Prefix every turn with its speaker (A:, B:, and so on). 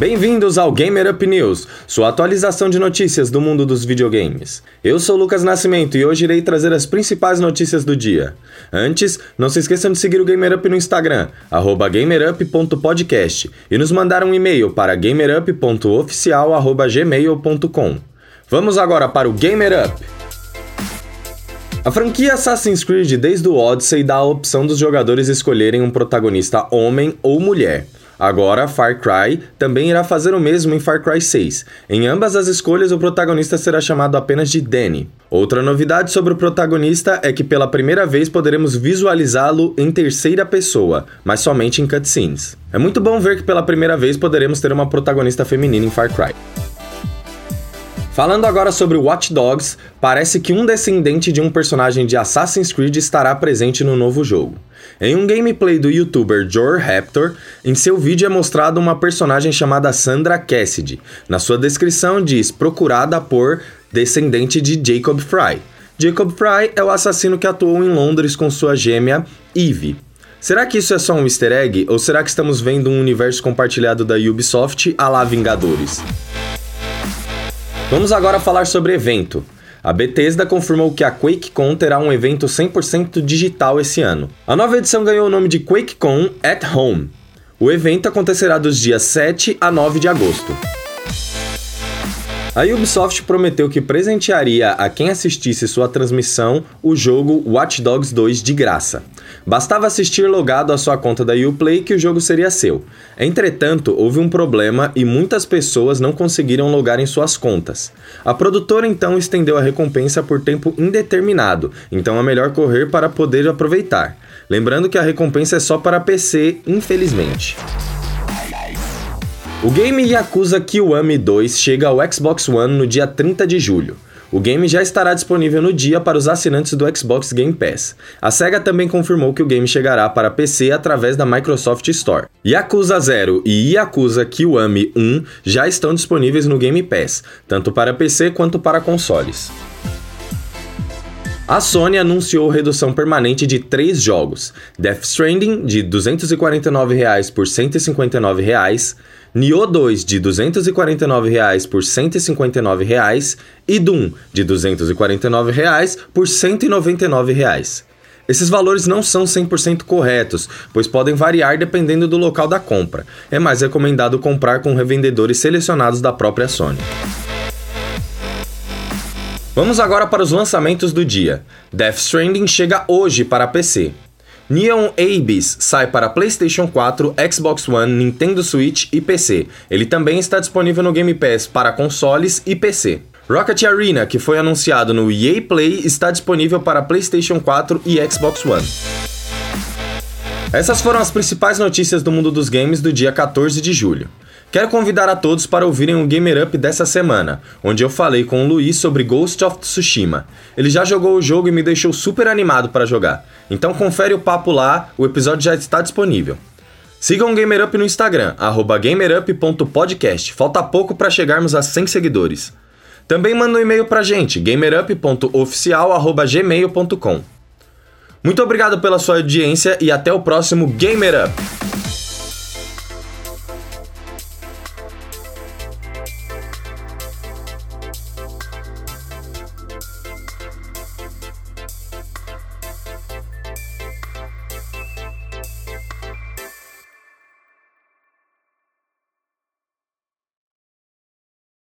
A: Bem-vindos ao Gamer Up News, sua atualização de notícias do mundo dos videogames. Eu sou Lucas Nascimento e hoje irei trazer as principais notícias do dia. Antes, não se esqueçam de seguir o Gamer Up no Instagram, gamerup.podcast, e nos mandar um e-mail para gamerup.oficial.gmail.com. Vamos agora para o Gamer Up! A franquia Assassin's Creed desde o Odyssey dá a opção dos jogadores escolherem um protagonista homem ou mulher. Agora, Far Cry também irá fazer o mesmo em Far Cry 6. Em ambas as escolhas, o protagonista será chamado apenas de Danny. Outra novidade sobre o protagonista é que pela primeira vez poderemos visualizá-lo em terceira pessoa, mas somente em cutscenes. É muito bom ver que pela primeira vez poderemos ter uma protagonista feminina em Far Cry. Falando agora sobre Watch Dogs, parece que um descendente de um personagem de Assassin's Creed estará presente no novo jogo. Em um gameplay do youtuber Jor Raptor, em seu vídeo é mostrado uma personagem chamada Sandra Cassidy. Na sua descrição diz procurada por descendente de Jacob Fry. Jacob Fry é o assassino que atuou em Londres com sua gêmea Eve. Será que isso é só um easter egg ou será que estamos vendo um universo compartilhado da Ubisoft a lá Vingadores? Vamos agora falar sobre evento. A Bethesda confirmou que a QuakeCon terá um evento 100% digital esse ano. A nova edição ganhou o nome de QuakeCon at Home. O evento acontecerá dos dias 7 a 9 de agosto. A Ubisoft prometeu que presentearia a quem assistisse sua transmissão o jogo Watch Dogs 2 de graça. Bastava assistir logado à sua conta da Uplay que o jogo seria seu. Entretanto, houve um problema e muitas pessoas não conseguiram logar em suas contas. A produtora então estendeu a recompensa por tempo indeterminado, então é melhor correr para poder aproveitar. Lembrando que a recompensa é só para PC, infelizmente. O game Yakuza Kiwami 2 chega ao Xbox One no dia 30 de julho. O game já estará disponível no dia para os assinantes do Xbox Game Pass. A SEGA também confirmou que o game chegará para PC através da Microsoft Store. Yakuza 0 e Yakuza Kiwami 1 já estão disponíveis no Game Pass, tanto para PC quanto para consoles. A Sony anunciou redução permanente de três jogos: Death Stranding de R$ 249 por R$ 159, Nioh 2 de R$ 249 por R$ 159 e Doom de R$ 249 por R$ 199. Esses valores não são 100% corretos, pois podem variar dependendo do local da compra. É mais recomendado comprar com revendedores selecionados da própria Sony. Vamos agora para os lançamentos do dia. Death Stranding chega hoje para PC. Neon Abyss sai para PlayStation 4, Xbox One, Nintendo Switch e PC. Ele também está disponível no Game Pass para consoles e PC. Rocket Arena, que foi anunciado no EA Play, está disponível para PlayStation 4 e Xbox One. Essas foram as principais notícias do mundo dos games do dia 14 de julho. Quero convidar a todos para ouvirem o Gamer Up dessa semana, onde eu falei com o Luiz sobre Ghost of Tsushima. Ele já jogou o jogo e me deixou super animado para jogar. Então confere o papo lá, o episódio já está disponível. Sigam o Gamer Up no Instagram, gamerup.podcast. Falta pouco para chegarmos a 100 seguidores. Também manda um e-mail pra gente, gamerup.oficial.gmail.com. Muito obrigado pela sua audiência e até o próximo Gamer Up!